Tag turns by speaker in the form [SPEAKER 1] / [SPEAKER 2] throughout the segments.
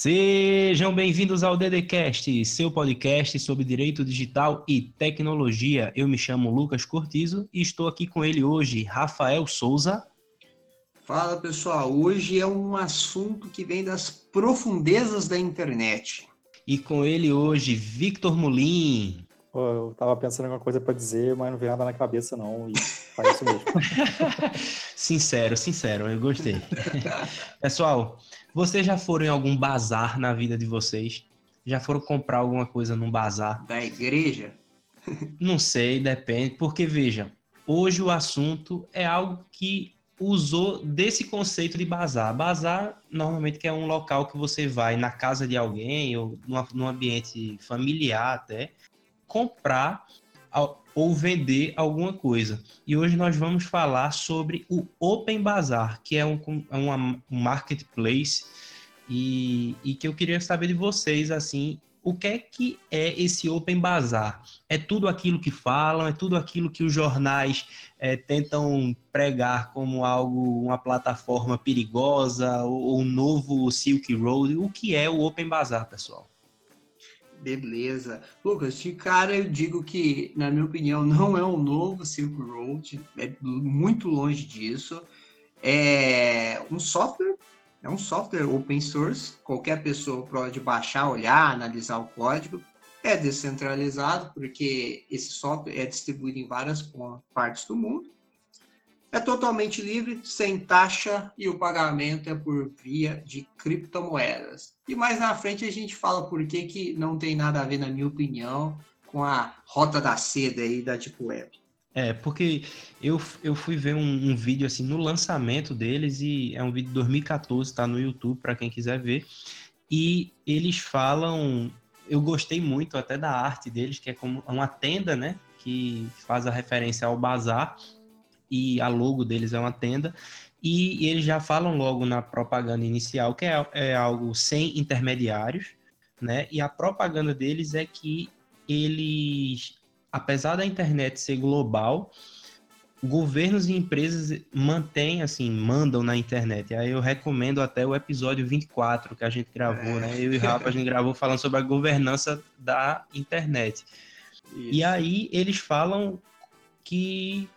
[SPEAKER 1] Sejam bem-vindos ao DDCast, seu podcast sobre direito digital e tecnologia. Eu me chamo Lucas Cortizo e estou aqui com ele hoje, Rafael Souza.
[SPEAKER 2] Fala pessoal, hoje é um assunto que vem das profundezas da internet.
[SPEAKER 1] E com ele hoje, Victor Mulim.
[SPEAKER 3] eu tava pensando em alguma coisa para dizer, mas não veio nada na cabeça não, e faz isso mesmo.
[SPEAKER 1] sincero, sincero, eu gostei. Pessoal, vocês já foram em algum bazar na vida de vocês? Já foram comprar alguma coisa num bazar?
[SPEAKER 2] Da igreja?
[SPEAKER 1] Não sei, depende, porque veja, hoje o assunto é algo que usou desse conceito de bazar. Bazar, normalmente, que é um local que você vai na casa de alguém ou num ambiente familiar até, comprar ou vender alguma coisa. E hoje nós vamos falar sobre o Open Bazar, que é um, é um marketplace e, e que eu queria saber de vocês, assim, o que é que é esse Open Bazar? É tudo aquilo que falam, é tudo aquilo que os jornais é, tentam pregar como algo, uma plataforma perigosa, ou um novo Silk Road. O que é o Open Bazar, pessoal?
[SPEAKER 2] Beleza. Lucas, de cara eu digo que, na minha opinião, não é um novo Silk Road, é muito longe disso. É um software, é um software open source, qualquer pessoa pode baixar, olhar, analisar o código. É descentralizado, porque esse software é distribuído em várias partes do mundo. É totalmente livre, sem taxa e o pagamento é por via de criptomoedas. E mais na frente a gente fala por que, que não tem nada a ver, na minha opinião, com a rota da seda aí da Deep Web.
[SPEAKER 1] É, porque eu, eu fui ver um, um, vídeo assim no lançamento deles e é um vídeo de 2014, tá no YouTube para quem quiser ver. E eles falam, eu gostei muito até da arte deles, que é como uma tenda, né, que faz a referência ao bazar e a logo deles é uma tenda. E, e eles já falam logo na propaganda inicial que é, é algo sem intermediários, né? E a propaganda deles é que eles, apesar da internet ser global, governos e empresas mantêm, assim, mandam na internet. Aí eu recomendo até o episódio 24 que a gente gravou, é. né? Eu e o Rafa, a gente gravou falando sobre a governança da internet. Isso. E aí eles falam que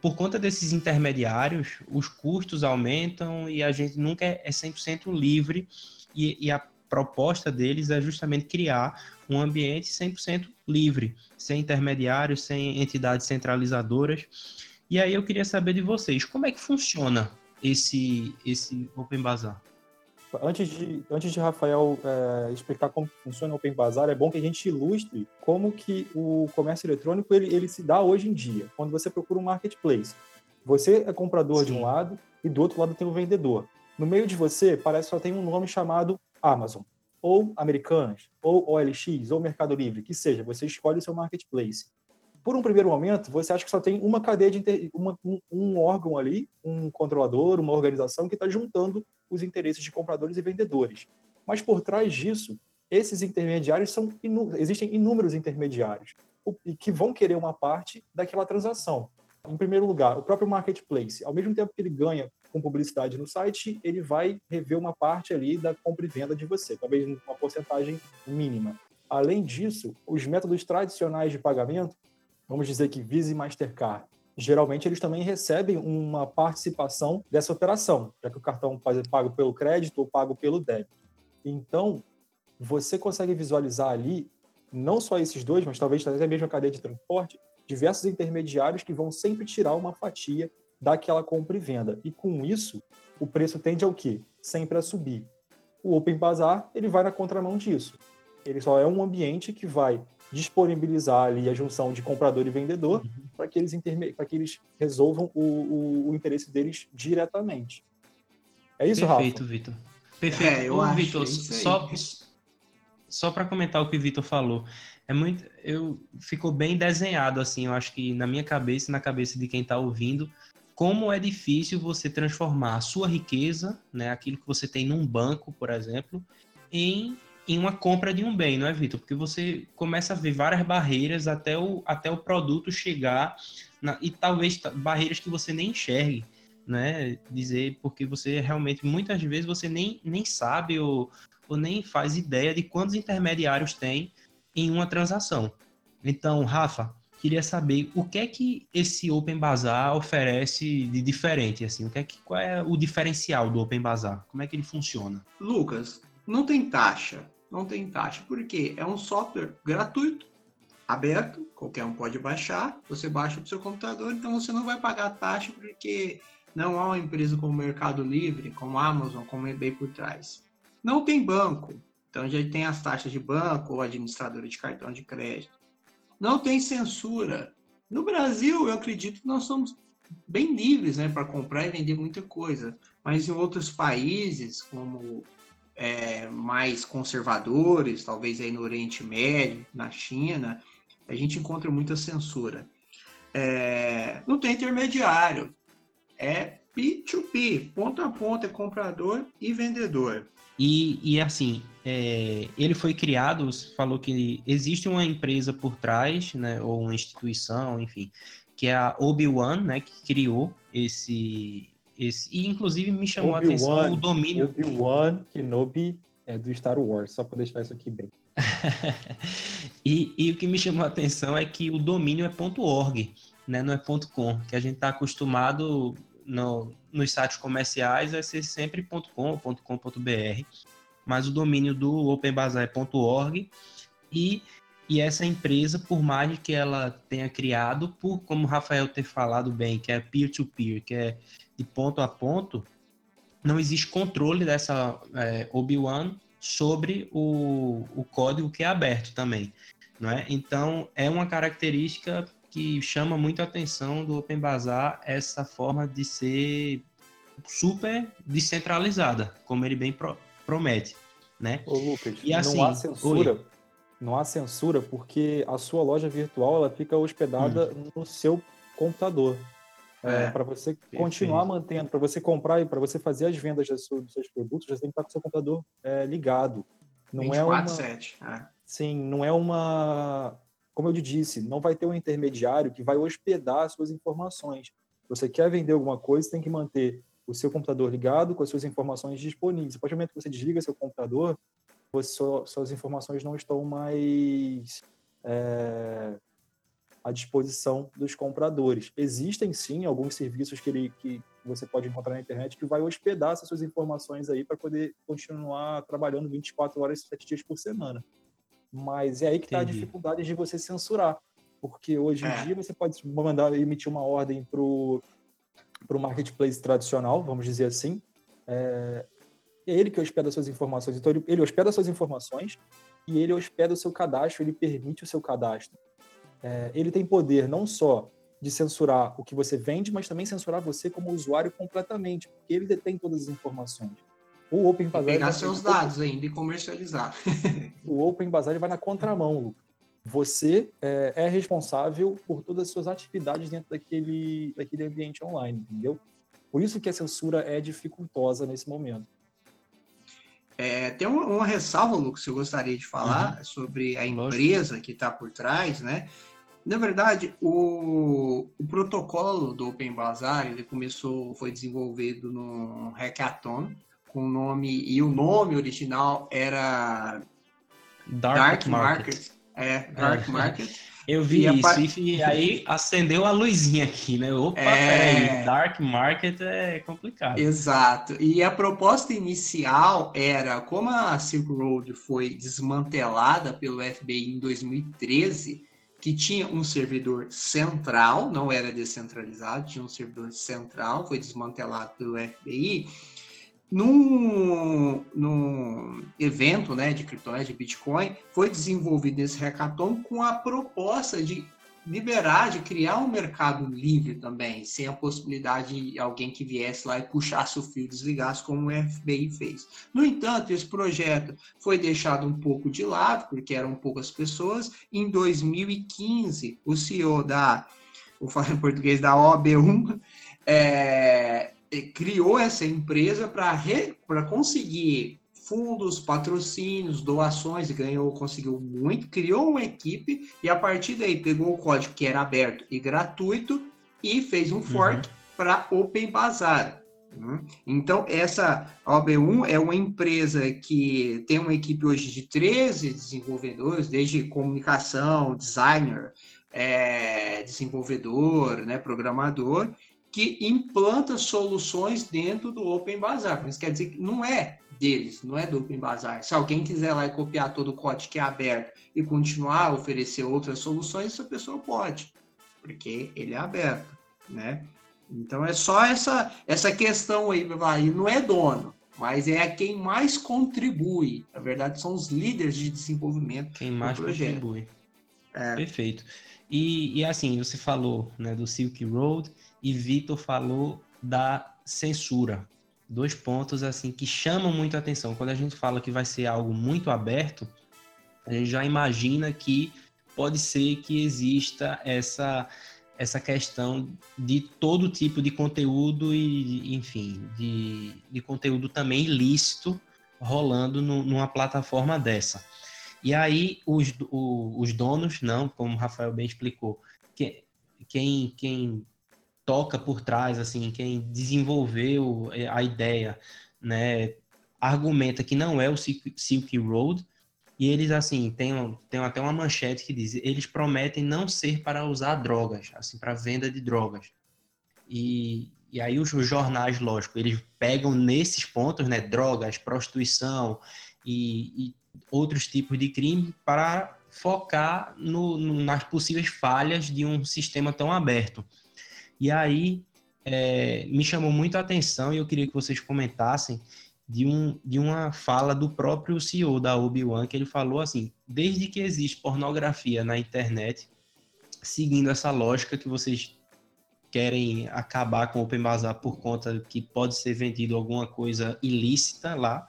[SPEAKER 1] por conta desses intermediários, os custos aumentam e a gente nunca é 100% livre e, e, a proposta deles é justamente criar um ambiente 100% livre, sem intermediários, sem entidades centralizadoras. E aí eu queria saber de vocês, como é que funciona esse, esse Open Bazaar?
[SPEAKER 3] Antes de, antes de Rafael é, explicar como funciona o Open Bazar, é bom que a gente ilustre como que o comércio eletrônico ele, ele se dá hoje em dia, quando você procura um marketplace. Você é comprador Sim. de um lado e do outro lado tem o vendedor. No meio de você, parece que só tem um nome chamado Amazon, ou Americanas, ou OLX, ou Mercado Livre, que seja, você escolhe o seu marketplace por um primeiro momento, você acha que só tem uma cadeia de inter... uma, um, um, órgão ali, um controlador, uma organização que está juntando os interesses de compradores e vendedores. Mas por trás disso, esses intermediários são existem inúmeros intermediários que vão querer uma parte daquela transação. Em primeiro lugar, o próprio marketplace, ao mesmo tempo que ele ganha com publicidade no site, ele vai rever uma parte ali da compra e venda de você, talvez uma porcentagem mínima. Além disso, os métodos tradicionais de pagamento vamos dizer que Visa e Mastercard, geralmente eles também recebem uma participação dessa operação, já que o cartão ser pago pelo crédito ou pago pelo débito. Então, você consegue visualizar ali não só esses dois, mas talvez até mesmo a cadeia de transporte, diversos intermediários que vão sempre tirar uma fatia daquela compra e venda. E com isso, o preço tende ao quê? Sempre a subir. O Open Bazaar, ele vai na contramão disso. Ele só é um ambiente que vai disponibilizar ali a junção de comprador e vendedor uhum. para que eles para que eles resolvam o, o, o, interesse deles diretamente. É isso,
[SPEAKER 1] Perfeito,
[SPEAKER 3] Rafa?
[SPEAKER 1] Vitor. Perfeito. É, eu Ô, Vitor, só só para comentar o que o Vitor falou, é muito eu ficou bem desenhado assim, eu acho que na minha cabeça e na cabeça de quem está ouvindo, como é difícil você transformar a sua riqueza, né, aquilo que você tem num banco, por exemplo, em em uma compra de um bem, não é, Vitor? Porque você começa a ver várias barreiras até o, até o produto chegar, na, e talvez barreiras que você nem enxergue, né? Dizer, porque você realmente, muitas vezes, você nem, nem sabe o, ou nem faz ideia de quantos intermediários tem em uma transação. Então, Rafa, queria saber o que é que esse Open Bazaar oferece de diferente, assim, o que é que, qual é o diferencial do Open Bazaar? Como é que ele funciona?
[SPEAKER 2] Lucas, não tem taxa, não tem taxa, porque é um software gratuito, aberto, qualquer um pode baixar, você baixa para o seu computador, então você não vai pagar taxa porque não há uma empresa como Mercado Livre, como Amazon, como eBay por trás. Não tem banco, então já tem as taxas de banco ou administradora de cartão de crédito. Não tem censura. No Brasil, eu acredito que nós somos bem livres né, para comprar e vender muita coisa, mas em outros países, como é, mais conservadores, talvez aí no Oriente Médio, na China, a gente encontra muita censura. É, não tem intermediário, é P2P, ponto a ponto, é comprador e vendedor.
[SPEAKER 1] E, e assim, é, ele foi criado, você falou que existe uma empresa por trás, né, ou uma instituição, enfim, que é a Obi-Wan, né, que criou esse, esse e inclusive me chamou a atenção o domínio.
[SPEAKER 3] Obi-Wan Kenobi é do Star Wars, só para deixar isso aqui bem.
[SPEAKER 1] e, e, o que me chamou a atenção é que o domínio é .org, né, não é .com, que a gente está acostumado no, nos sites comerciais vai ser sempre .com, .com.br, mas o domínio do OpenBazaar é .org e, e essa empresa, por mais que ela tenha criado, por como o Rafael ter falado bem, que é peer-to-peer, -peer, que é de ponto a ponto, não existe controle dessa é, Obi-Wan sobre o, o código que é aberto também. Não é? Então, é uma característica que chama muito a atenção do Open Bazaar essa forma de ser super descentralizada, como ele bem pro, promete, né?
[SPEAKER 3] Ô, Lucas, e assim, não há censura, oi. Não há censura porque a sua loja virtual ela fica hospedada hum. no seu computador. É, é, para você continuar mantendo, para você comprar e para você fazer as vendas dos seus produtos, você tem que estar com o seu computador é, ligado.
[SPEAKER 2] Não 24, é uma, 7. É.
[SPEAKER 3] Sim, não é uma como eu disse, não vai ter um intermediário que vai hospedar suas informações. Você quer vender alguma coisa, tem que manter o seu computador ligado com as suas informações disponíveis. A partir do momento que você desliga seu computador, você, suas informações não estão mais é, à disposição dos compradores. Existem sim alguns serviços que, ele, que você pode encontrar na internet que vai hospedar essas suas informações aí para poder continuar trabalhando 24 horas, 7 dias por semana. Mas é aí que está a dificuldade de você censurar. Porque hoje em é. dia você pode mandar emitir uma ordem para o marketplace tradicional, vamos dizer assim. É, é ele que hospeda suas informações. Então, ele, ele hospeda suas informações e ele hospeda o seu cadastro, ele permite o seu cadastro. É, ele tem poder não só de censurar o que você vende, mas também censurar você como usuário completamente, porque ele detém todas as informações.
[SPEAKER 2] O Open Bazaar. pegar seus dados ainda e comercializar.
[SPEAKER 3] o Open Bazaar vai na contramão, Lucas. Você é, é, responsável por todas as suas atividades dentro daquele, daquele ambiente online, entendeu? Por isso que a censura é dificultosa nesse momento.
[SPEAKER 2] É, tem uma, uma, ressalva, Lucas, que eu gostaria de falar uhum. sobre a empresa que está por trás, né? Na verdade, o, o, protocolo do Open Bazaar ele começou, foi desenvolvido no hackathon com o nome e o nome original era
[SPEAKER 1] Dark, Dark Market. Market.
[SPEAKER 2] É, Dark é. Market.
[SPEAKER 1] Eu vi e isso, e aí acendeu a luzinha aqui, né? Opa, é... peraí, Dark Market é complicado.
[SPEAKER 2] Exato. E a proposta inicial era, como a Silk Road foi desmantelada pelo FBI em 2013, que tinha um servidor central, não era descentralizado, tinha um servidor central, foi desmantelado pelo FBI, num, num evento né, de criptomoeda, de Bitcoin, foi desenvolvido esse hackathon com a proposta de liberar, de criar um mercado livre também, sem a possibilidade de alguém que viesse lá e puxasse o fio, desligasse, como o FBI fez. No entanto, esse projeto foi deixado um pouco de lado, porque eram poucas pessoas. Em 2015, o CEO da, vou falar em português, da OB1, é, criou essa empresa para conseguir fundos, patrocínios, doações, ganhou, conseguiu muito, criou uma equipe e a partir daí pegou o código que era aberto e gratuito e fez um fork uhum. para Open Bazaar. Hum? Então, essa OB1 é uma empresa que tem uma equipe hoje de 13 desenvolvedores, desde comunicação, designer, é, desenvolvedor, né, programador, que implanta soluções dentro do Open Bazaar. Isso quer dizer que não é deles, não é do Open Bazaar. Se alguém quiser lá copiar todo o código que é aberto e continuar a oferecer outras soluções, essa pessoa pode, porque ele é aberto, né? Então é só essa essa questão aí, vai, não é dono, mas é quem mais contribui. Na verdade, são os líderes de desenvolvimento.
[SPEAKER 1] Quem mais contribui. É. Perfeito. E, e assim, você falou né, do Silk Road e Vitor falou da censura. Dois pontos assim que chamam muito a atenção. Quando a gente fala que vai ser algo muito aberto, a gente já imagina que pode ser que exista essa essa questão de todo tipo de conteúdo e, enfim, de, de conteúdo também ilícito rolando no, numa plataforma dessa. E aí os, o, os donos, não, como o Rafael bem explicou, que, quem, quem toca por trás, assim, quem desenvolveu a ideia, né, argumenta que não é o Silk Road, e eles, assim, tem, tem até uma manchete que diz: eles prometem não ser para usar drogas, assim, para venda de drogas. E, e aí os, os, jornais, lógico, eles pegam nesses pontos, né, drogas, prostituição e, e outros tipos de crime para focar no, no, nas possíveis falhas de um sistema tão aberto. E aí é, me chamou muito a atenção e eu queria que vocês comentassem de, um, de uma fala do próprio CEO da Obi-Wan, que ele falou assim: desde que existe pornografia na internet, seguindo essa lógica que vocês querem acabar com o Open Bazaar por conta que pode ser vendido alguma coisa ilícita lá,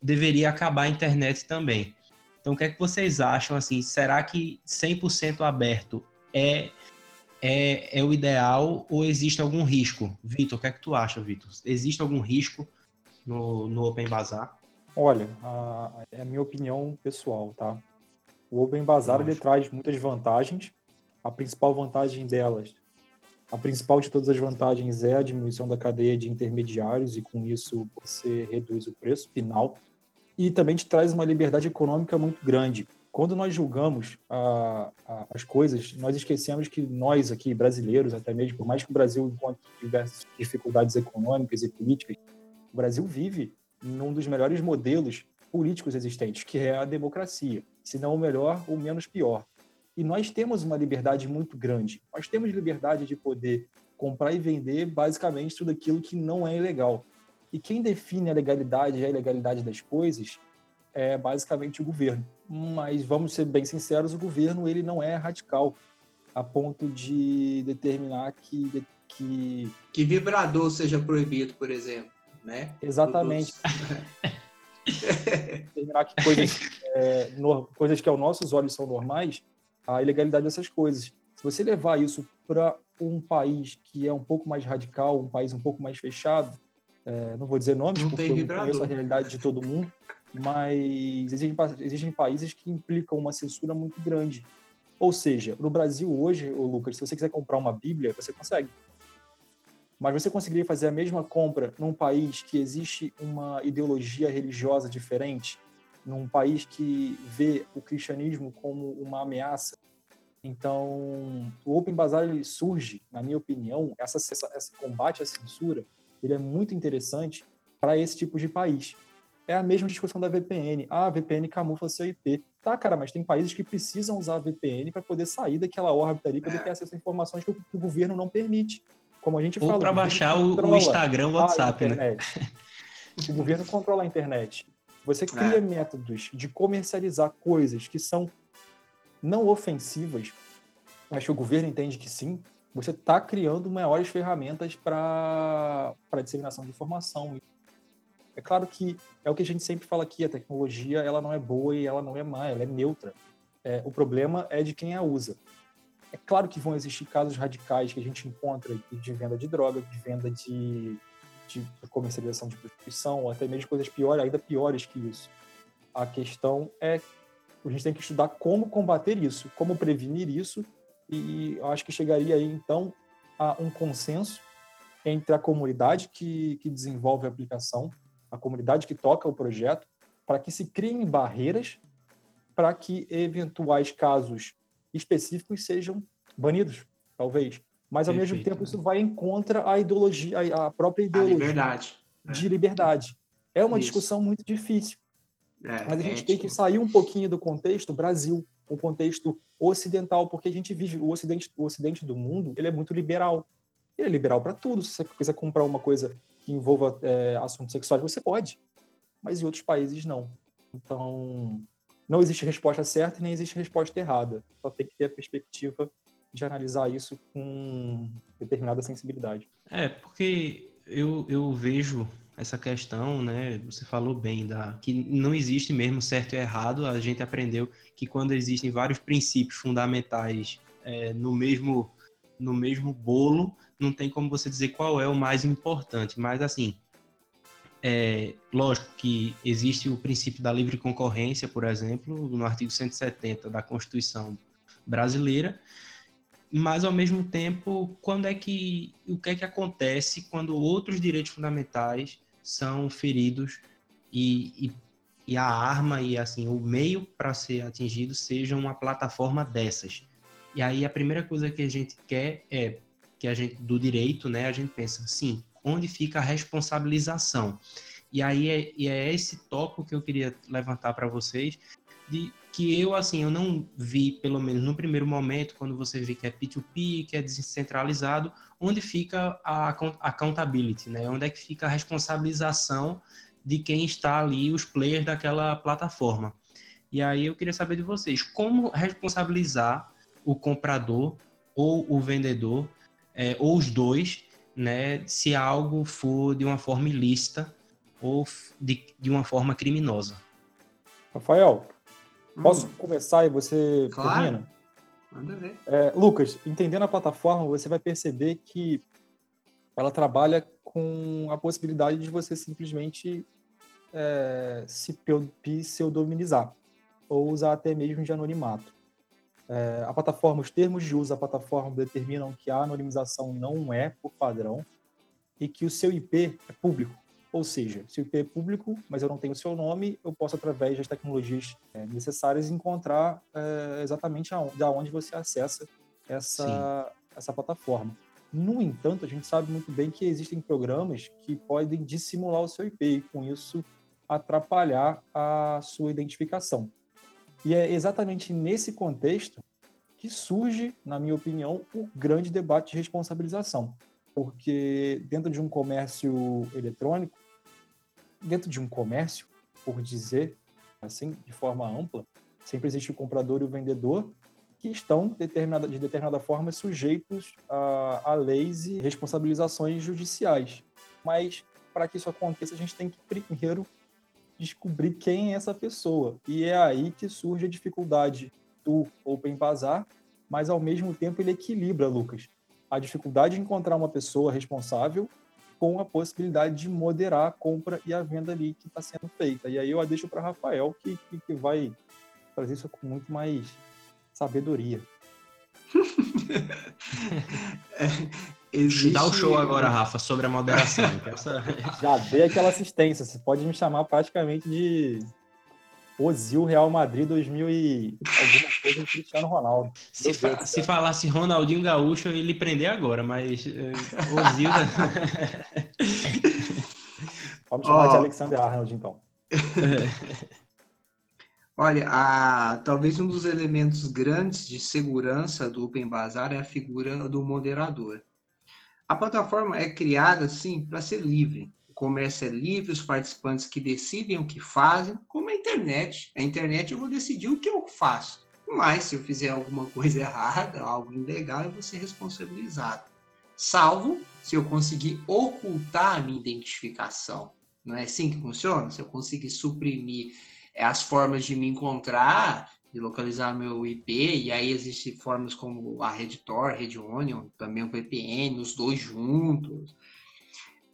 [SPEAKER 1] deveria acabar a internet também. Então, o que é que vocês acham assim? Será que 100% aberto é, é, é o ideal ou existe algum risco? Vitor, o que é que tu acha, Vitor? Existe algum risco no, no Open Bazaar?
[SPEAKER 3] Olha, a, é a minha opinião pessoal, tá? O Open Bazaar ele traz muitas vantagens. A principal vantagem delas, a principal de todas as vantagens é a diminuição da cadeia de intermediários e com isso você reduz o preço final. E também te traz uma liberdade econômica muito grande. Quando nós julgamos a, a, as coisas, nós esquecemos que nós aqui, brasileiros, até mesmo, por mais que o Brasil encontre diversas dificuldades econômicas e políticas, o Brasil vive num dos melhores modelos políticos existentes, que é a democracia, se não o melhor, o menos pior. E nós temos uma liberdade muito grande. Nós temos liberdade de poder comprar e vender basicamente tudo aquilo que não é ilegal. E quem define a legalidade e a ilegalidade das coisas é basicamente o governo. Mas vamos ser bem sinceros, o governo ele não é radical a ponto de determinar que
[SPEAKER 2] que que vibrador seja proibido, por exemplo né?
[SPEAKER 3] Exatamente. Terminar que coisas, é, no, coisas que aos nossos olhos são normais, a ilegalidade dessas coisas. Se você levar isso para um país que é um pouco mais radical, um país um pouco mais fechado, é, não vou dizer nomes, não porque eu conheço a realidade de todo mundo, mas existem, existem países que implicam uma censura muito grande. Ou seja, no Brasil hoje, Lucas, se você quiser comprar uma Bíblia, você consegue. Mas você conseguiria fazer a mesma compra num país que existe uma ideologia religiosa diferente, num país que vê o cristianismo como uma ameaça? Então, o Open Bazaar ele surge, na minha opinião, essa, essa, esse combate à censura, ele é muito interessante para esse tipo de país. É a mesma discussão da VPN. Ah, a VPN camufla seu IP. Tá, cara, mas tem países que precisam usar a VPN para poder sair daquela órbita ali, poder ter acesso a informações que o, que o governo não permite. Como a gente
[SPEAKER 1] Ou para baixar o, o, Instagram, o WhatsApp, né?
[SPEAKER 3] O governo controla a internet. Você cria é. métodos de comercializar coisas que são não ofensivas, mas que o governo entende que sim. Você está criando maiores ferramentas para a disseminação de informação. É claro que é o que a gente sempre fala aqui, a tecnologia ela não é boa e ela não é má, ela é neutra. É, o problema é de quem a usa. É claro que vão existir casos radicais que a gente encontra de venda de droga, de venda de, de comercialização de prostituição, ou até mesmo coisas piores, ainda piores que isso. A questão é a gente tem que estudar como combater isso, como prevenir isso, e eu acho que chegaria aí então a um consenso entre a comunidade que, que desenvolve a aplicação, a comunidade que toca o projeto, para que se criem barreiras para que eventuais casos específicos sejam banidos, talvez. Mas, ao Perfeito. mesmo tempo, isso vai em contra a ideologia, a própria ideologia
[SPEAKER 2] a liberdade.
[SPEAKER 3] de liberdade. É uma isso. discussão muito difícil. É, Mas a gente é tem que sair um pouquinho do contexto Brasil, o contexto ocidental, porque a gente vive o ocidente, o ocidente do mundo, ele é muito liberal. Ele é liberal para tudo. Se você quiser comprar uma coisa que envolva é, assuntos sexuais, você pode. Mas em outros países, não. Então, não existe resposta certa e nem existe resposta errada. Só tem que ter a perspectiva de analisar isso com determinada sensibilidade.
[SPEAKER 1] É, porque eu, eu vejo essa questão, né? Você falou bem da que não existe mesmo certo e errado. A gente aprendeu que quando existem vários princípios fundamentais é, no mesmo no mesmo bolo, não tem como você dizer qual é o mais importante. Mas assim, é lógico que existe o princípio da livre concorrência, por exemplo, no artigo 170 da Constituição brasileira, mas ao mesmo tempo, quando é que o que é que acontece quando outros direitos fundamentais são feridos e, e, e a arma e assim o meio para ser atingido seja uma plataforma dessas? E aí a primeira coisa que a gente quer é que a gente do direito, né, a gente pensa assim, onde fica a responsabilização? E aí é, e é esse tópico que eu queria levantar para vocês, de que eu, assim, eu não vi, pelo menos no primeiro momento, quando você vê que é P2P, que é descentralizado, onde fica a accountability, né? Onde é que fica a responsabilização de quem está ali, os players daquela plataforma. E aí eu queria saber de vocês, como responsabilizar o comprador ou o vendedor, é, ou os dois, né, se algo for de uma forma ilícita ou de, de uma forma criminosa.
[SPEAKER 3] Rafael, Posso hum. começar e você
[SPEAKER 2] claro. termina? Manda ver.
[SPEAKER 3] É, Lucas, entendendo a plataforma, você vai perceber que ela trabalha com a possibilidade de você simplesmente é, se pseudominizar ou usar até mesmo de anonimato. É, a plataforma, os termos de uso da plataforma determinam que a anonimização não é por padrão e que o seu IP é público. Ou seja, se o IP é público, mas eu não tenho o seu nome, eu posso, através das tecnologias é, necessárias, encontrar é, exatamente aonde, da onde você acessa essa, essa plataforma. No entanto, a gente sabe muito bem que existem programas que podem dissimular o seu IP e, com isso, atrapalhar a sua identificação. E é exatamente nesse contexto que surge, na minha opinião, o grande debate de responsabilização. Porque dentro de um comércio eletrônico, dentro de um comércio, por dizer assim, de forma ampla, sempre existe o comprador e o vendedor que estão determinada, de determinada forma sujeitos a, a leis e responsabilizações judiciais. Mas para que isso aconteça, a gente tem que primeiro descobrir quem é essa pessoa. E é aí que surge a dificuldade do Open Bazar, mas ao mesmo tempo ele equilibra, Lucas, a dificuldade de encontrar uma pessoa responsável com a possibilidade de moderar a compra e a venda ali que está sendo feita. E aí eu a deixo para Rafael, que, que, que, vai trazer isso com muito mais sabedoria.
[SPEAKER 1] Existe... Dá o show agora, Rafa, sobre a moderação.
[SPEAKER 3] Já dei aquela assistência. Você pode me chamar praticamente de Ozil Real Madrid 2000 e alguma coisa em Cristiano Ronaldo.
[SPEAKER 1] Se, fa se falasse Ronaldinho Gaúcho, eu ia prender agora, mas uh, Ozil.
[SPEAKER 3] Vamos chamar oh. de Alexander Arnold, então.
[SPEAKER 2] Olha, a, talvez um dos elementos grandes de segurança do Open Bazaar é a figura do moderador. A plataforma é criada, assim, para ser livre o comércio é livre, os participantes que decidem o que fazem, como a internet. A internet eu vou decidir o que eu faço. Mas se eu fizer alguma coisa errada, algo ilegal, eu vou ser responsabilizado. Salvo se eu conseguir ocultar a minha identificação. Não é assim que funciona? Se eu conseguir suprimir as formas de me encontrar, de localizar meu IP, e aí existem formas como a Tor, Red Onion, também o VPN, os dois juntos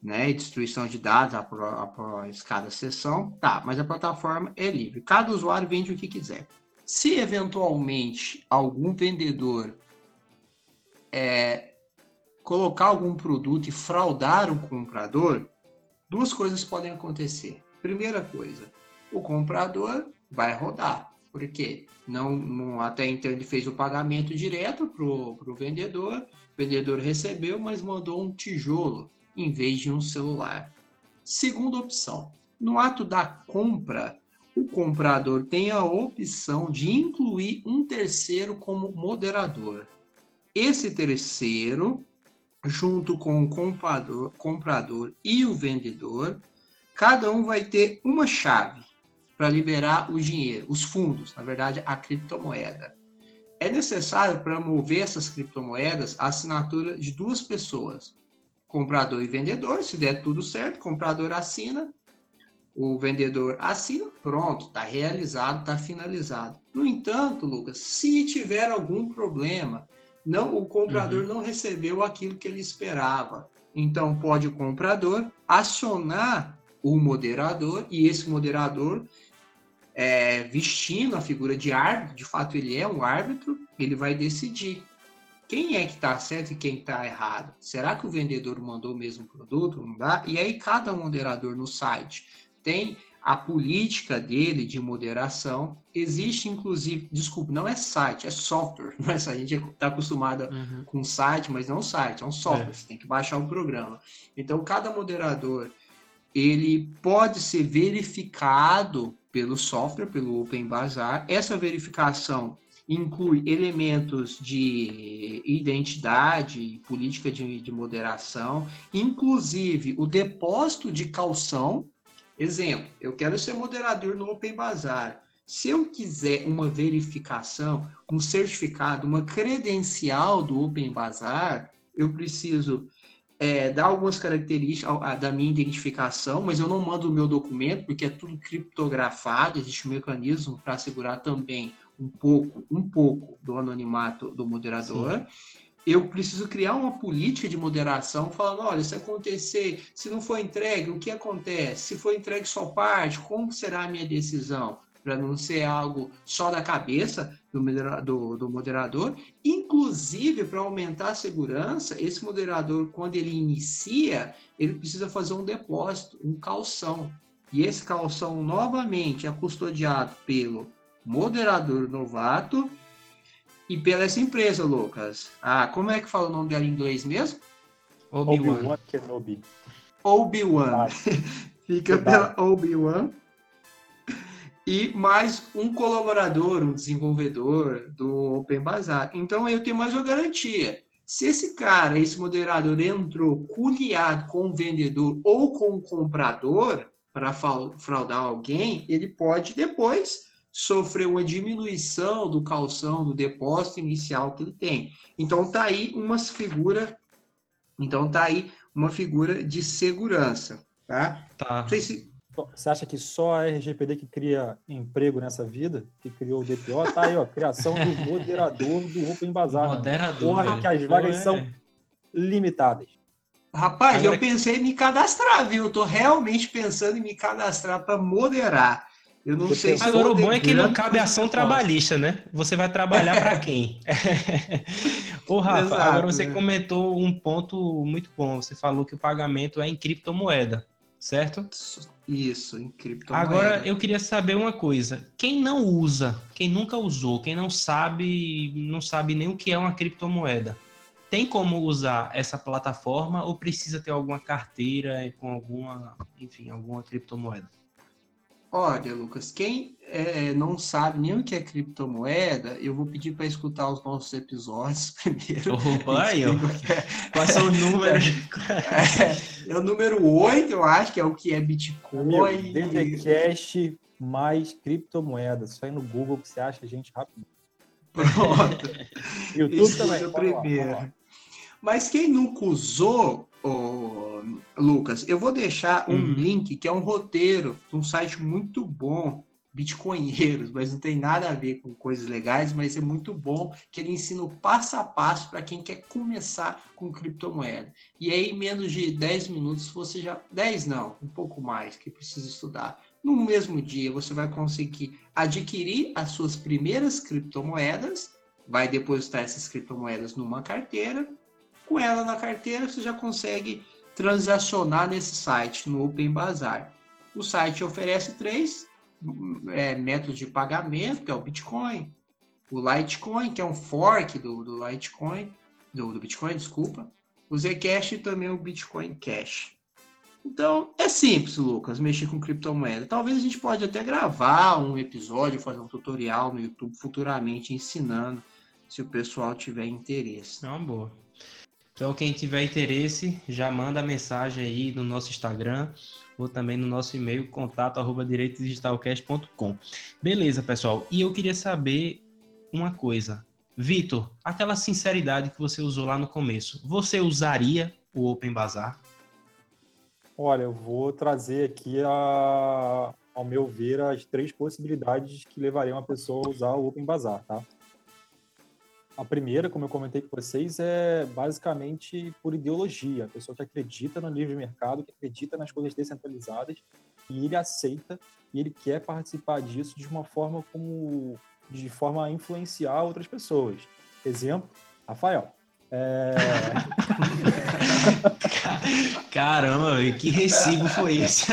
[SPEAKER 2] né, destruição de dados após cada sessão, tá, mas a plataforma é livre. Cada usuário vende o que quiser. Se eventualmente algum vendedor é, colocar algum produto e fraudar o comprador, duas coisas podem acontecer. Primeira coisa, o comprador vai rodar. Por quê? Não, não, até então ele fez o pagamento direto para o vendedor, o vendedor recebeu, mas mandou um tijolo em vez de um celular. Segunda opção, no ato da compra, o comprador tem a opção de incluir um terceiro como moderador. Esse terceiro, junto com o comprador, comprador e o vendedor, cada um vai ter uma chave para liberar o dinheiro, os fundos, na verdade, a criptomoeda. É necessário para mover essas criptomoedas a assinatura de duas pessoas, comprador e vendedor. Se der tudo certo, comprador assina, o vendedor assina, pronto, está realizado, está finalizado. No entanto, Lucas, se tiver algum problema, não o comprador uhum. não recebeu aquilo que ele esperava. Então pode o comprador acionar o moderador e esse moderador é, vestindo a figura de árbitro, de fato ele é um árbitro, ele vai decidir quem é que está certo e quem está errado. Será que o vendedor mandou o mesmo produto? Não dá? E aí cada moderador no site tem a política dele de moderação. Existe, inclusive, desculpa, não é site, é software. É A gente está acostumado uhum. com site, mas não site, é um software. É. Você tem que baixar o um programa. Então, cada moderador ele pode ser verificado pelo software, pelo Open Bazaar. Essa verificação inclui elementos de identidade, política de, de moderação, inclusive o depósito de calção Exemplo, eu quero ser moderador no Open Bazaar. Se eu quiser uma verificação, um certificado, uma credencial do Open Bazaar, eu preciso é, dar algumas características da minha identificação, mas eu não mando o meu documento, porque é tudo criptografado, existe um mecanismo para assegurar também um pouco, um pouco do anonimato do moderador. Sim eu preciso criar uma política de moderação, falando, olha, se acontecer, se não for entregue, o que acontece? Se for entregue só parte, como será a minha decisão? Para não ser algo só da cabeça do, do, do moderador. Inclusive, para aumentar a segurança, esse moderador, quando ele inicia, ele precisa fazer um depósito, um calção. E esse calção, novamente, é custodiado pelo moderador novato e pela essa empresa, Lucas. Ah, como é que fala o nome dela em inglês mesmo?
[SPEAKER 3] Obi-Wan Kenobi.
[SPEAKER 2] Obi-Wan. Fica pela Obi-Wan. E mais um colaborador, um desenvolvedor do Open Bazaar. Então eu tenho mais uma garantia. Se esse cara, esse moderador, entrou culiado com o vendedor ou com o comprador para fraudar alguém, ele pode depois sofreu uma diminuição do calção, do depósito inicial que ele tem. Então tá aí uma figura, então tá aí uma figura de segurança, tá?
[SPEAKER 3] Tá. Se... Você acha que só a RGPD que cria emprego nessa vida, que criou o DPO, tá aí, ó, criação do moderador do Open Bazaar.
[SPEAKER 1] Moderador.
[SPEAKER 3] Porra, que as vagas é. são limitadas.
[SPEAKER 2] Rapaz, Agora... eu pensei em me cadastrar, viu? Eu tô realmente pensando em me cadastrar para moderar. Eu não sei
[SPEAKER 1] se Agora, o bom é que não cabe ação trabalhista, né? Você vai trabalhar para quem? Ô, Rafa, Exato, agora você né? comentou um ponto muito bom. Você falou que o pagamento é em criptomoeda, certo?
[SPEAKER 2] Isso, em criptomoeda.
[SPEAKER 1] Agora, eu queria saber uma coisa. Quem não usa, quem nunca usou, quem não sabe, não sabe nem o que é uma criptomoeda, tem como usar essa plataforma ou precisa ter alguma carteira com alguma, enfim, alguma criptomoeda?
[SPEAKER 2] Olha, Lucas, quem é, não sabe nem o que é criptomoeda, eu vou pedir para escutar os nossos episódios primeiro.
[SPEAKER 1] Opa, aí, Quais são os números?
[SPEAKER 2] É, é, o número 8, eu acho, que é o que é Bitcoin.
[SPEAKER 3] DTCast mais criptomoedas. Só aí no Google que você acha, gente, rápido.
[SPEAKER 2] Pronto. YouTube Isso também. É o primeiro. Mas quem nunca usou oh, Lucas, eu vou deixar um uhum. link que é um roteiro de um site muito bom, Bitcoinheiros, mas não tem nada a ver com coisas legais, mas é muito bom que ele ensina o passo a passo para quem quer começar com criptomoeda. E aí, em menos de 10 minutos, você já. 10 não, um pouco mais que precisa estudar. No mesmo dia, você vai conseguir adquirir as suas primeiras criptomoedas, vai depositar essas criptomoedas numa carteira Com ela na carteira, você já consegue transacionar nesse site, no Open Bazaar. O site oferece três é, métodos de pagamento, que é o Bitcoin, o Litecoin, que é um fork do, do Litecoin, do, do Bitcoin, desculpa, o Zcash e também o Bitcoin Cash. Então, é simples, Lucas, mexer com criptomoeda. Talvez a gente pode até gravar um episódio, fazer um tutorial no YouTube futuramente ensinando, se o pessoal tiver interesse.
[SPEAKER 1] É uma boa. Então, quem tiver interesse, já manda mensagem aí no nosso Instagram ou também no nosso e-mail, contato arroba direitodigitalcast.com. Beleza, pessoal. E eu queria saber uma coisa. Vitor, aquela sinceridade que você usou lá no começo, você usaria o Open Bazaar?
[SPEAKER 3] Olha, eu vou trazer aqui, a, ao meu ver, as três possibilidades que levariam a pessoa a usar o Open Bazaar, tá? A primeira, como eu comentei com vocês, é basicamente por ideologia. A pessoa que acredita no livre mercado, que acredita nas coisas descentralizadas, e ele aceita e ele quer participar disso de uma forma como de forma a influenciar outras pessoas. Exemplo, Rafael. É...
[SPEAKER 1] Caramba, que recibo foi esse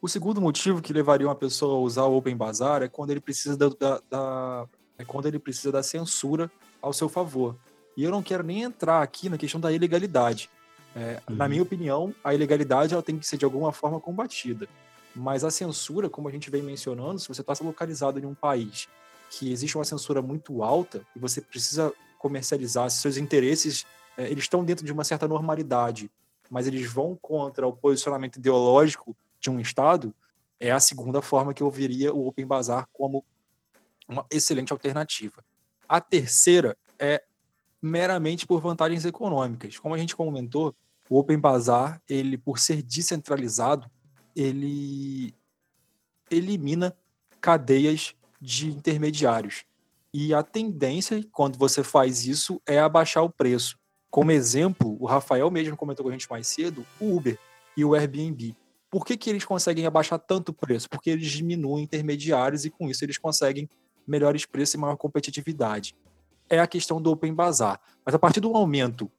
[SPEAKER 3] o segundo motivo que levaria uma pessoa a usar o Open Bazaar é quando ele precisa da, da, da, é quando ele precisa da censura ao seu favor. E eu não quero nem entrar aqui na questão da ilegalidade. É, uhum. Na minha opinião, a ilegalidade ela tem que ser de alguma forma combatida. Mas a censura, como a gente vem mencionando, se você está localizado em um país que existe uma censura muito alta e você precisa comercializar, se seus interesses é, eles estão dentro de uma certa normalidade, mas eles vão contra o posicionamento ideológico de um Estado, é a segunda forma que eu veria o Open Bazaar como uma excelente alternativa. A terceira é meramente por vantagens econômicas. Como a gente comentou, o Open Bazaar, ele por ser descentralizado, ele elimina cadeias de intermediários. E a tendência, quando você faz isso, é abaixar o preço. Como exemplo, o Rafael mesmo comentou com a gente mais cedo, o Uber e o Airbnb. Por que, que eles conseguem abaixar tanto o preço? Porque eles diminuem intermediários e com isso eles conseguem melhores preços e maior competitividade. É a questão do Open Bazaar. Mas a partir do momento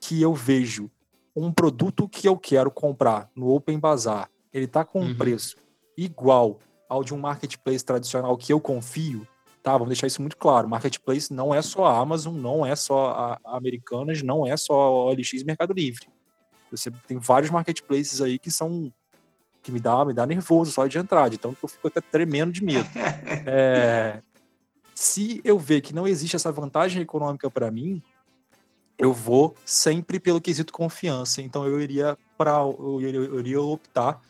[SPEAKER 3] que eu vejo um produto que eu quero comprar no Open Bazaar, ele está com um uhum. preço igual ao de um marketplace tradicional que eu confio, tá? Vamos deixar isso muito claro. Marketplace não é só a Amazon, não é só a, Americanas, não é só a OLX e Mercado Livre. Você tem vários marketplaces aí que são que me dá, me dá nervoso só de entrada, então eu fico até tremendo de medo. É, se eu ver que não existe essa vantagem econômica para mim, eu vou sempre pelo quesito confiança. Então eu iria para eu, eu iria optar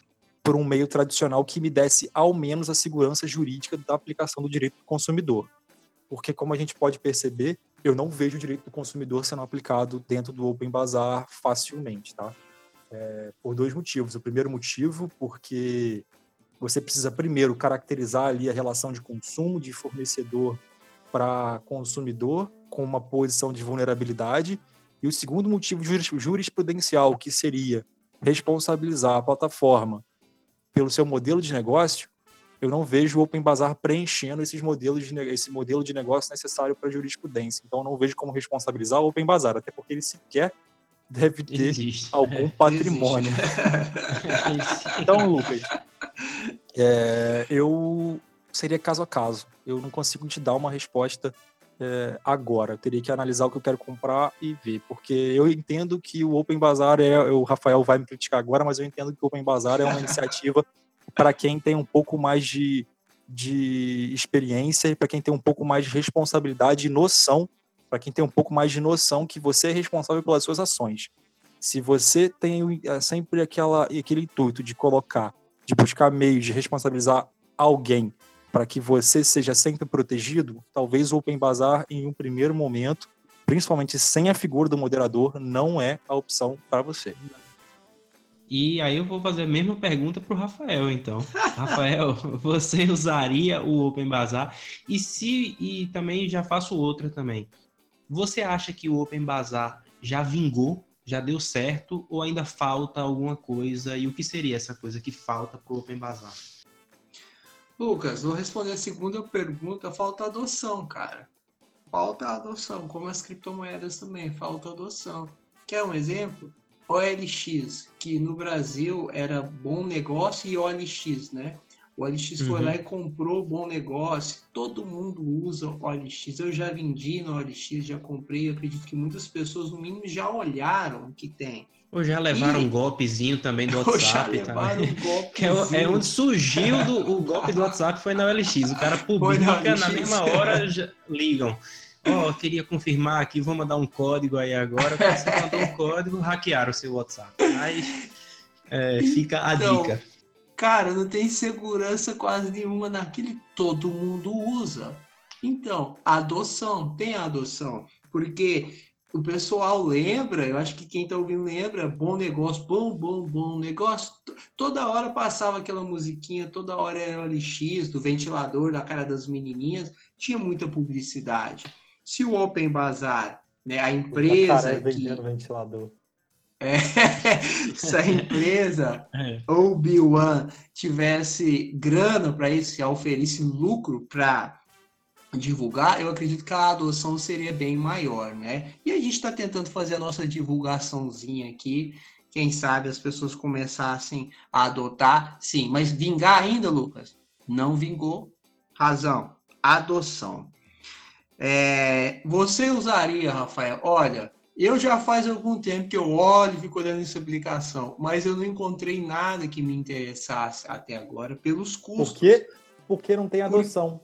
[SPEAKER 3] por um meio tradicional que me desse ao menos a segurança jurídica da aplicação do direito do consumidor. Porque, como a gente pode perceber, eu não vejo o direito do consumidor sendo aplicado dentro do Open Bazaar facilmente, tá? É, por dois motivos. O primeiro motivo, porque você precisa primeiro caracterizar ali a relação de consumo de fornecedor para consumidor com uma posição de vulnerabilidade. E o segundo motivo jurisprudencial, que seria responsabilizar a plataforma pelo seu modelo de negócio, eu não vejo o Open Bazaar preenchendo esses modelos de, esse modelo de negócio necessário para a jurisprudência. Então, eu não vejo como responsabilizar o Open Bazaar, até porque ele sequer deve ter Existe. algum patrimônio. então, Lucas, é, eu seria caso a caso. Eu não consigo te dar uma resposta é, agora. Eu teria que analisar o que eu quero comprar e ver, porque eu entendo que o Open Bazaar é. O Rafael vai me criticar agora, mas eu entendo que o Open Bazaar é uma iniciativa para quem tem um pouco mais de, de experiência e para quem tem um pouco mais de responsabilidade e noção, para quem tem um pouco mais de noção que você é responsável pelas suas ações. Se você tem é, sempre aquela, aquele intuito de colocar, de buscar meios de responsabilizar alguém para que você seja sempre protegido, talvez o Open Bazaar, em um primeiro momento, principalmente sem a figura do moderador, não é a opção para você.
[SPEAKER 1] E aí eu vou fazer a mesma pergunta para o Rafael, então. Rafael, você usaria o Open Bazaar? E se e também já faço outra também. Você acha que o Open Bazaar já vingou, já deu certo ou ainda falta alguma coisa? E o que seria essa coisa que falta para o Open Bazaar?
[SPEAKER 2] Lucas, vou responder a segunda pergunta, falta adoção, cara. falta adoção, como as criptomoedas também, falta adoção. Quer um exemplo? OLX, que no Brasil era bom negócio e OLX, né? O OLX uhum. foi lá e comprou bom negócio. Todo mundo usa o OLX. Eu já vendi no OLX, já comprei. Eu acredito que muitas pessoas, no mínimo, já olharam o que tem.
[SPEAKER 1] Ou já levaram e... um golpezinho também do WhatsApp. também. Um que é, é, onde surgiu do, o golpe do WhatsApp foi na OLX. O cara publica na, na mesma hora, já ligam. Ó, oh, queria confirmar aqui, vou mandar um código aí agora. Quando você mandou um código, hackearam o seu WhatsApp. Aí é, fica a então, dica.
[SPEAKER 2] Cara, não tem segurança quase nenhuma naquele todo mundo usa. Então, adoção, tem adoção. Porque o pessoal lembra, eu acho que quem tá ouvindo lembra, bom negócio, bom, bom, bom negócio. Toda hora passava aquela musiquinha, toda hora era o LX, do ventilador, da cara das menininhas, tinha muita publicidade. Se o Open Bazar, né, a empresa
[SPEAKER 3] cara, que... ventilador.
[SPEAKER 2] É, se a empresa é. ou B1 tivesse grana para isso, se oferisse lucro para divulgar, eu acredito que a adoção seria bem maior, né? E a gente está tentando fazer a nossa divulgaçãozinha aqui. Quem sabe as pessoas começassem a adotar, sim. Mas vingar ainda, Lucas? Não vingou. Razão. Adoção. É, você usaria, Rafael? Olha, eu já faz algum tempo que eu olho e fico olhando essa aplicação, mas eu não encontrei nada que me interessasse até agora pelos custos.
[SPEAKER 3] Por quê? Porque não tem adoção.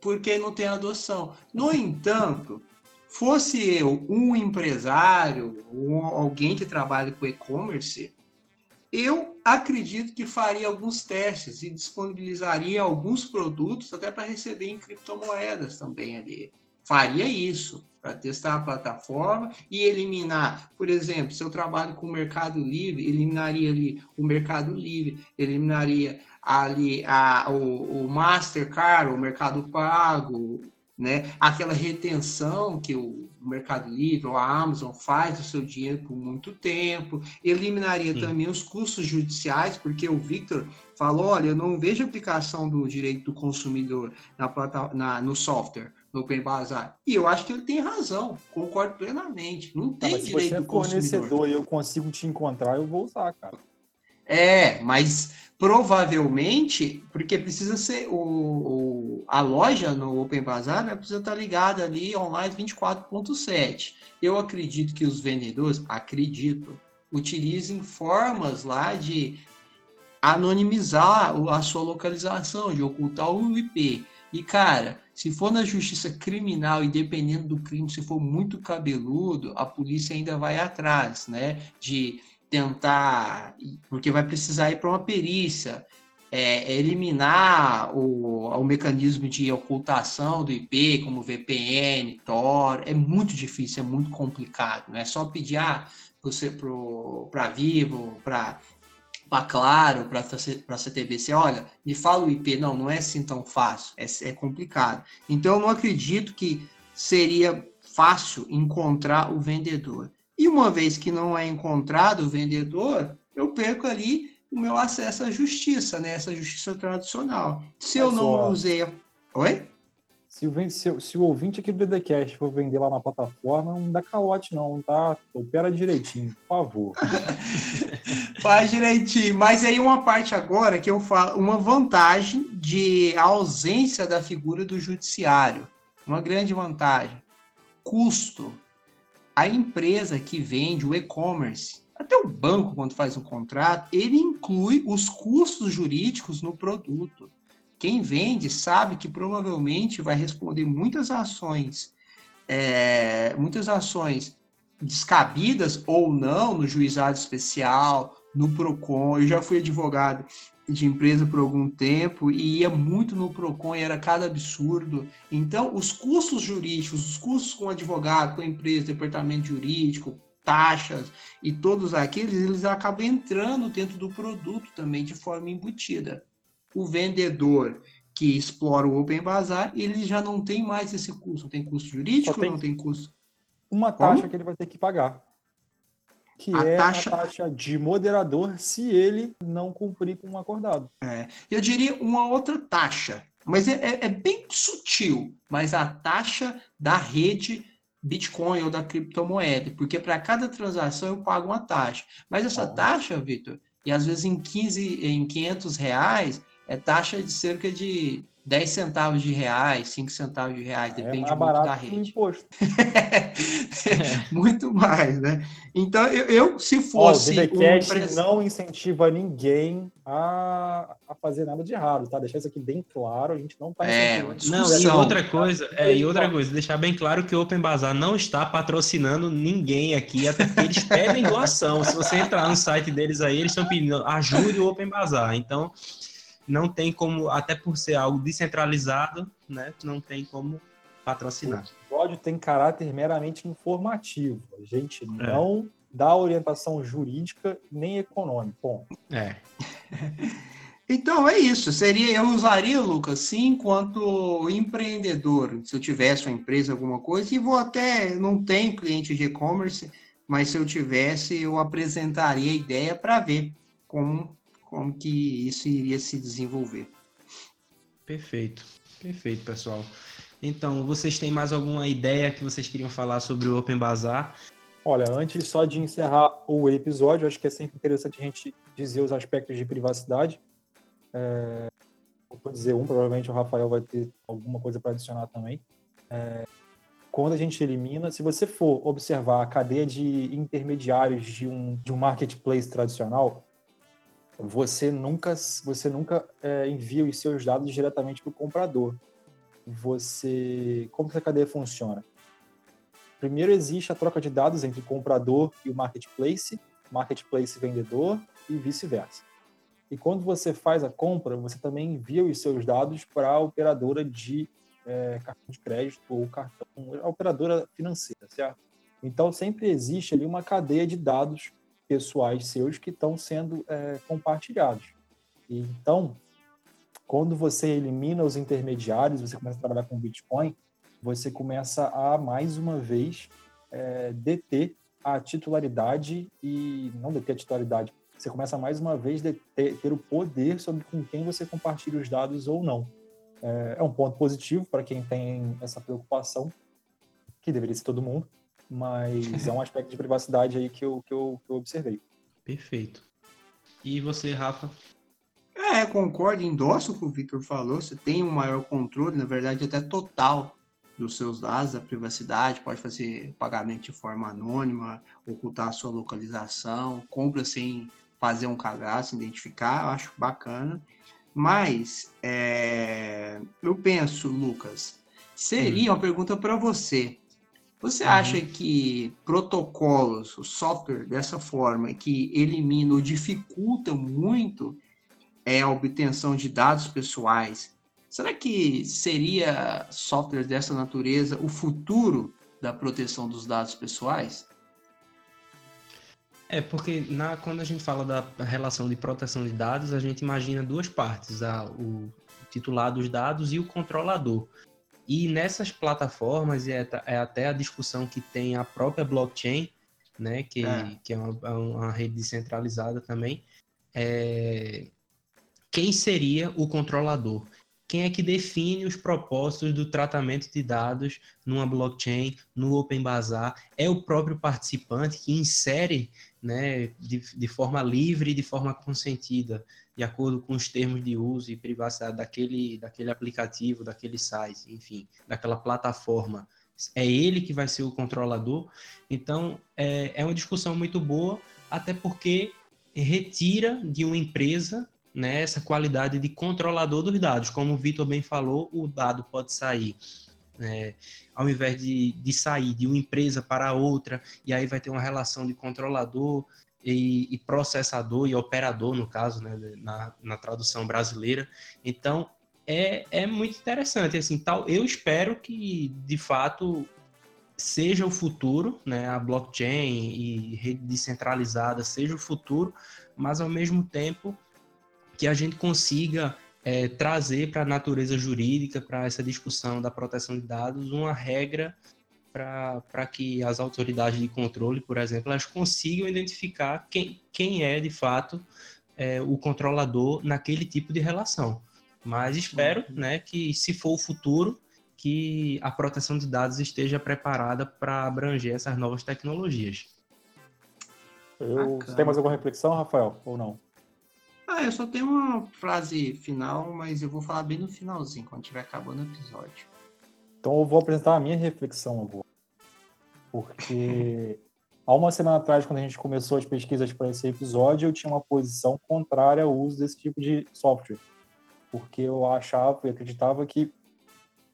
[SPEAKER 2] Por, porque não tem adoção. No entanto, fosse eu um empresário ou alguém que trabalha com e-commerce, eu acredito que faria alguns testes e disponibilizaria alguns produtos até para receber em criptomoedas também ali. Faria isso para testar a plataforma e eliminar, por exemplo, se eu trabalho com o Mercado Livre, eliminaria ali o Mercado Livre, eliminaria ali a, o, o Mastercard, o Mercado Pago, né? Aquela retenção que o Mercado Livre ou a Amazon faz do seu dinheiro por muito tempo, eliminaria Sim. também os custos judiciais, porque o Victor falou, olha, eu não vejo aplicação do direito do consumidor na, na no software, no Open Bazaar. E eu acho que ele tem razão, concordo plenamente. Não tem não, direito. Se você é fornecedor
[SPEAKER 3] e eu consigo te encontrar, eu vou usar, cara.
[SPEAKER 2] É, mas provavelmente, porque precisa ser o, o, a loja no Open Bazaar né, precisa estar ligada ali online 24.7. Eu acredito que os vendedores, acredito, utilizem formas lá de anonimizar a sua localização, de ocultar o IP. E cara, se for na justiça criminal e dependendo do crime, se for muito cabeludo, a polícia ainda vai atrás, né? De tentar, porque vai precisar ir para uma perícia, é, eliminar o, o mecanismo de ocultação do IP, como VPN, Tor, é muito difícil, é muito complicado, não é só pedir ah, para Vivo, para para Claro, para a CTBC, olha, me fala o IP, não, não é assim tão fácil, é, é complicado. Então, eu não acredito que seria fácil encontrar o vendedor. E uma vez que não é encontrado o vendedor, eu perco ali o meu acesso à justiça, né? Essa justiça tradicional. Se eu não usei. Oi?
[SPEAKER 3] Se o, se, se o ouvinte aqui do DDCast for vender lá na plataforma, não dá calote, não, tá? Opera direitinho, por favor.
[SPEAKER 2] Faz direitinho. Mas aí uma parte agora que eu falo, uma vantagem de ausência da figura do judiciário. Uma grande vantagem. Custo a empresa que vende o e-commerce, até o banco, quando faz um contrato, ele inclui os custos jurídicos no produto. Quem vende sabe que provavelmente vai responder muitas ações, é, muitas ações descabidas ou não no juizado especial, no PROCON. Eu já fui advogado de empresa por algum tempo e ia muito no Procon e era cada absurdo. Então, os custos jurídicos, os custos com advogado, com empresa, departamento jurídico, taxas e todos aqueles, eles acabam entrando dentro do produto também de forma embutida. O vendedor que explora o Open Bazaar, ele já não tem mais esse custo. Não tem custo jurídico, tem não tem custo.
[SPEAKER 3] Uma taxa Como? que ele vai ter que pagar que a é taxa... a taxa de moderador se ele não cumprir com o um acordado.
[SPEAKER 2] É, eu diria uma outra taxa, mas é, é, é bem sutil, mas a taxa da rede Bitcoin ou da criptomoeda, porque para cada transação eu pago uma taxa. Mas essa taxa, Vitor, e às vezes em 15, em 500 reais, é taxa de cerca de 10 centavos de reais, 5 centavos de reais, é depende é muito da rede.
[SPEAKER 3] imposto.
[SPEAKER 2] muito mais, né? Então, eu, eu se fosse.
[SPEAKER 3] Oh, o um não incentiva ninguém a, a fazer nada de errado, tá? Deixar isso aqui bem claro, a gente não está
[SPEAKER 1] é, Não, e outra coisa, é, e outra coisa, deixar bem claro que o Open Bazaar não está patrocinando ninguém aqui, até porque eles pedem doação. Se você entrar no site deles aí, eles estão pedindo ajude o Open Bazaar. Então, não tem como, até por ser algo descentralizado, né, não tem como patrocinar.
[SPEAKER 3] O episódio tem caráter meramente informativo. A gente é. não dá orientação jurídica nem econômica. Bom.
[SPEAKER 1] É.
[SPEAKER 2] Então é isso. Seria eu usaria, Lucas, sim, enquanto empreendedor. Se eu tivesse uma empresa, alguma coisa, e vou até não tenho cliente de e-commerce, mas se eu tivesse, eu apresentaria a ideia para ver como como que isso iria se desenvolver.
[SPEAKER 1] Perfeito, perfeito, pessoal. Então, vocês têm mais alguma ideia que vocês queriam falar sobre o Open Bazaar?
[SPEAKER 3] Olha, antes só de encerrar o episódio, acho que é sempre interessante a gente dizer os aspectos de privacidade. É, vou dizer um, provavelmente o Rafael vai ter alguma coisa para adicionar também. É, quando a gente elimina, se você for observar a cadeia de intermediários de um, de um marketplace tradicional, você nunca, você nunca é, envia os seus dados diretamente para o comprador. Você, como que a cadeia funciona? Primeiro existe a troca de dados entre o comprador e o marketplace, marketplace vendedor e vice-versa. E quando você faz a compra, você também envia os seus dados para a operadora de é, cartão de crédito ou cartão, a operadora financeira, certo? Então sempre existe ali uma cadeia de dados pessoais seus que estão sendo é, compartilhados. Então, quando você elimina os intermediários, você começa a trabalhar com Bitcoin, você começa a, mais uma vez, é, deter a titularidade e não deter a titularidade, você começa mais uma vez a ter, o poder sobre com quem você compartilha os dados ou não. É, é um ponto positivo para quem tem essa preocupação, que deveria ser todo mundo, mas é um aspecto de privacidade aí que eu, que eu, que eu observei.
[SPEAKER 1] Perfeito. E você, Rafa?
[SPEAKER 2] É, concordo, endosso o que o Victor falou. Você tem um maior controle, na verdade, até total dos seus dados, da privacidade, pode fazer pagamento de forma anônima, ocultar a sua localização, compra sem fazer um cadastro, identificar, eu acho bacana. Mas é, eu penso, Lucas, seria hum. uma pergunta para você. Você uhum. acha que protocolos, o software dessa forma, que elimina ou dificulta muito é, a obtenção de dados pessoais, será que seria software dessa natureza o futuro da proteção dos dados pessoais?
[SPEAKER 1] É, porque na, quando a gente fala da relação de proteção de dados, a gente imagina duas partes, a, o titular dos dados e o controlador. E nessas plataformas, é, é até a discussão que tem a própria blockchain, né, que é, que é uma, é uma rede descentralizada também, é, quem seria o controlador? Quem é que define os propósitos do tratamento de dados numa blockchain, no Open Bazaar? É o próprio participante que insere né, de, de forma livre de forma consentida, de acordo com os termos de uso e privacidade daquele, daquele aplicativo, daquele site, enfim, daquela plataforma. É ele que vai ser o controlador. Então, é, é uma discussão muito boa, até porque retira de uma empresa né, essa qualidade de controlador dos dados. Como o Vitor bem falou, o dado pode sair é, ao invés de, de sair de uma empresa para outra, e aí vai ter uma relação de controlador e, e processador e operador, no caso, né, na, na tradução brasileira. Então, é, é muito interessante. Assim, tal, eu espero que, de fato, seja o futuro, né, a blockchain e rede descentralizada seja o futuro, mas, ao mesmo tempo, que a gente consiga é, trazer para a natureza jurídica, para essa discussão da proteção de dados, uma regra para que as autoridades de controle, por exemplo, elas consigam identificar quem, quem é de fato é, o controlador naquele tipo de relação. Mas espero, uhum. né, que se for o futuro, que a proteção de dados esteja preparada para abranger essas novas tecnologias.
[SPEAKER 3] Eu, tem mais alguma reflexão, Rafael, ou não?
[SPEAKER 2] Ah, eu só tenho uma frase final, mas eu vou falar bem no finalzinho, quando estiver acabando o episódio.
[SPEAKER 3] Então eu vou apresentar a minha reflexão agora. Porque há uma semana atrás, quando a gente começou as pesquisas para esse episódio, eu tinha uma posição contrária ao uso desse tipo de software. Porque eu achava e acreditava que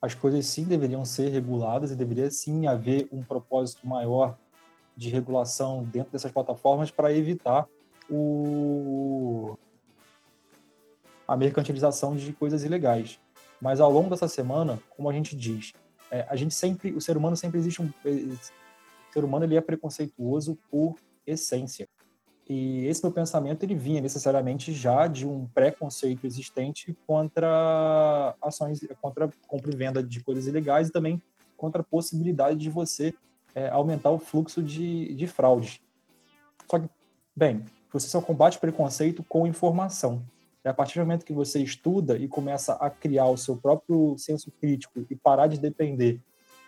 [SPEAKER 3] as coisas sim deveriam ser reguladas e deveria sim haver um propósito maior de regulação dentro dessas plataformas para evitar o a mercantilização de coisas ilegais. Mas ao longo dessa semana, como a gente diz, é, a gente sempre, o ser humano sempre existe um, ser humano ele é preconceituoso por essência. E esse meu pensamento ele vinha necessariamente já de um preconceito existente contra ações, contra compra e venda de coisas ilegais e também contra a possibilidade de você é, aumentar o fluxo de, de fraude. Só que, bem, você só combate preconceito com informação. É a partir do momento que você estuda e começa a criar o seu próprio senso crítico e parar de depender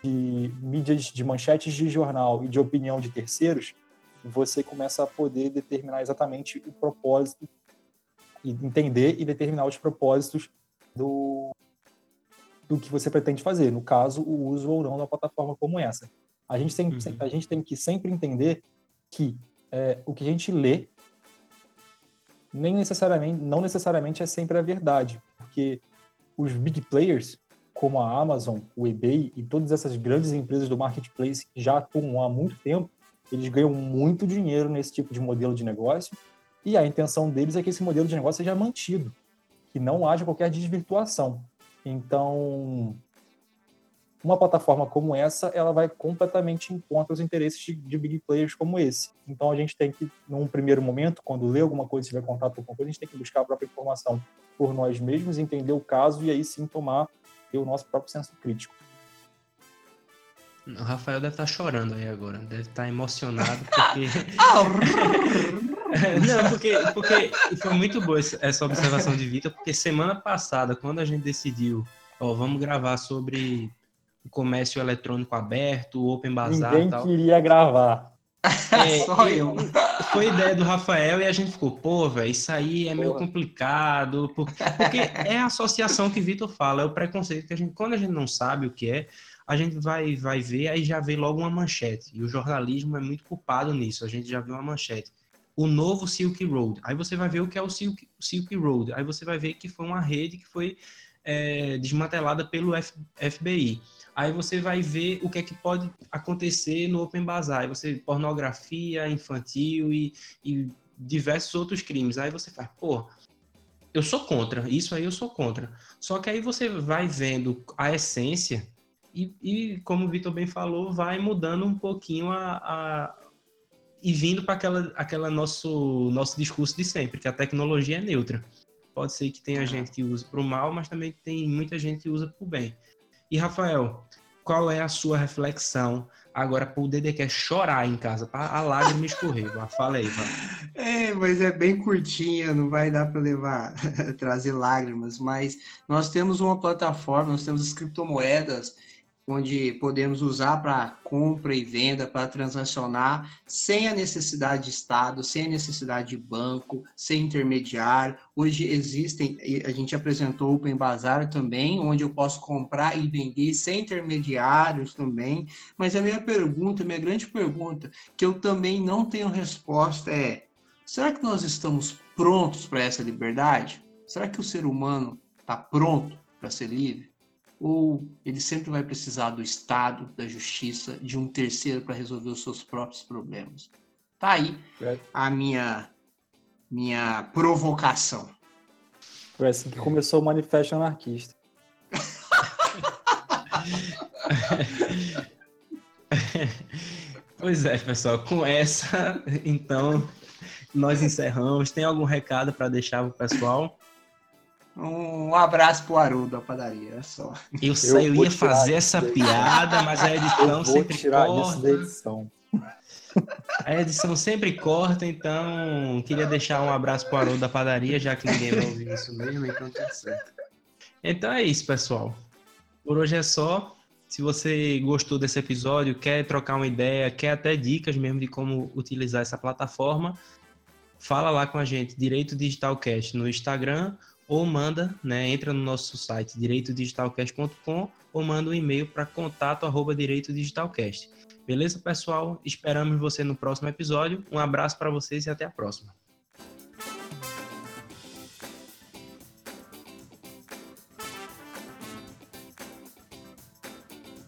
[SPEAKER 3] de mídias, de manchetes de jornal e de opinião de terceiros, você começa a poder determinar exatamente o propósito e entender e determinar os propósitos do, do que você pretende fazer. No caso, o uso ou não da plataforma como essa. A gente tem, uhum. a gente tem que sempre entender que é, o que a gente lê nem necessariamente, não necessariamente é sempre a verdade, porque os big players, como a Amazon, o eBay e todas essas grandes empresas do marketplace que já atuam há muito tempo, eles ganham muito dinheiro nesse tipo de modelo de negócio e a intenção deles é que esse modelo de negócio seja mantido, que não haja qualquer desvirtuação. Então, uma plataforma como essa, ela vai completamente em contra os interesses de, de, big players como esse. Então a gente tem que, num primeiro momento, quando lê alguma coisa, tiver contato com alguma coisa, a gente tem que buscar a própria informação por nós mesmos, entender o caso e aí sim tomar o nosso próprio senso crítico.
[SPEAKER 1] O Rafael deve estar tá chorando aí agora, deve estar tá emocionado porque. Não, porque, porque foi muito boa essa observação de Vitor, porque semana passada, quando a gente decidiu, ó, vamos gravar sobre o comércio eletrônico aberto, o Open Bazaar
[SPEAKER 3] Ninguém
[SPEAKER 1] e tal.
[SPEAKER 3] queria gravar.
[SPEAKER 1] É, Só eu. Foi ideia do Rafael e a gente ficou, pô, velho, isso aí é meio complicado, porque, porque é a associação que Vitor fala, é o preconceito que a gente, quando a gente não sabe o que é, a gente vai, vai ver, aí já vê logo uma manchete. E o jornalismo é muito culpado nisso, a gente já viu uma manchete. O novo Silk Road. Aí você vai ver o que é o Silk, Silk Road. Aí você vai ver que foi uma rede que foi é, desmantelada pelo FBI. Aí você vai ver o que é que pode acontecer no Open Bazaar. Aí você pornografia infantil e, e diversos outros crimes. Aí você faz, pô, eu sou contra. Isso aí eu sou contra. Só que aí você vai vendo a essência e, e como o Vitor bem falou, vai mudando um pouquinho a, a e vindo para aquela, aquela nosso, nosso discurso de sempre, que a tecnologia é neutra. Pode ser que tenha gente que usa para o mal, mas também tem muita gente que usa para o bem. E Rafael, qual é a sua reflexão agora para o Dedé quer chorar em casa, para a lágrima escorrer? Fala aí, vai.
[SPEAKER 2] É, mas é bem curtinha, não vai dar para levar, trazer lágrimas, mas nós temos uma plataforma, nós temos as criptomoedas onde podemos usar para compra e venda, para transacionar, sem a necessidade de Estado, sem a necessidade de banco, sem intermediário. Hoje existem, a gente apresentou o Open Bazar também, onde eu posso comprar e vender sem intermediários também. Mas a minha pergunta, minha grande pergunta, que eu também não tenho resposta é: será que nós estamos prontos para essa liberdade? Será que o ser humano está pronto para ser livre? Ou ele sempre vai precisar do Estado, da justiça, de um terceiro para resolver os seus próprios problemas? Tá aí é. a minha minha provocação.
[SPEAKER 3] Foi assim que começou o Manifesto Anarquista.
[SPEAKER 1] pois é, pessoal, com essa, então, nós encerramos. Tem algum recado para deixar para o pessoal?
[SPEAKER 2] Um abraço pro Haroldo da padaria, é só.
[SPEAKER 1] Eu, eu, eu ia fazer essa piada, mas a edição sempre tirar corta. Isso da edição. A edição sempre corta, então queria deixar um abraço pro Haroldo da padaria, já que ninguém vai ouvir isso mesmo, então tá certo. Então é isso, pessoal. Por hoje é só. Se você gostou desse episódio, quer trocar uma ideia, quer até dicas mesmo de como utilizar essa plataforma, fala lá com a gente, Direito Digitalcast, no Instagram, ou manda, né, entra no nosso site direitodigitalcast.com ou manda um e-mail para contato arroba direitodigitalcast. Beleza, pessoal? Esperamos você no próximo episódio. Um abraço para vocês e até a próxima.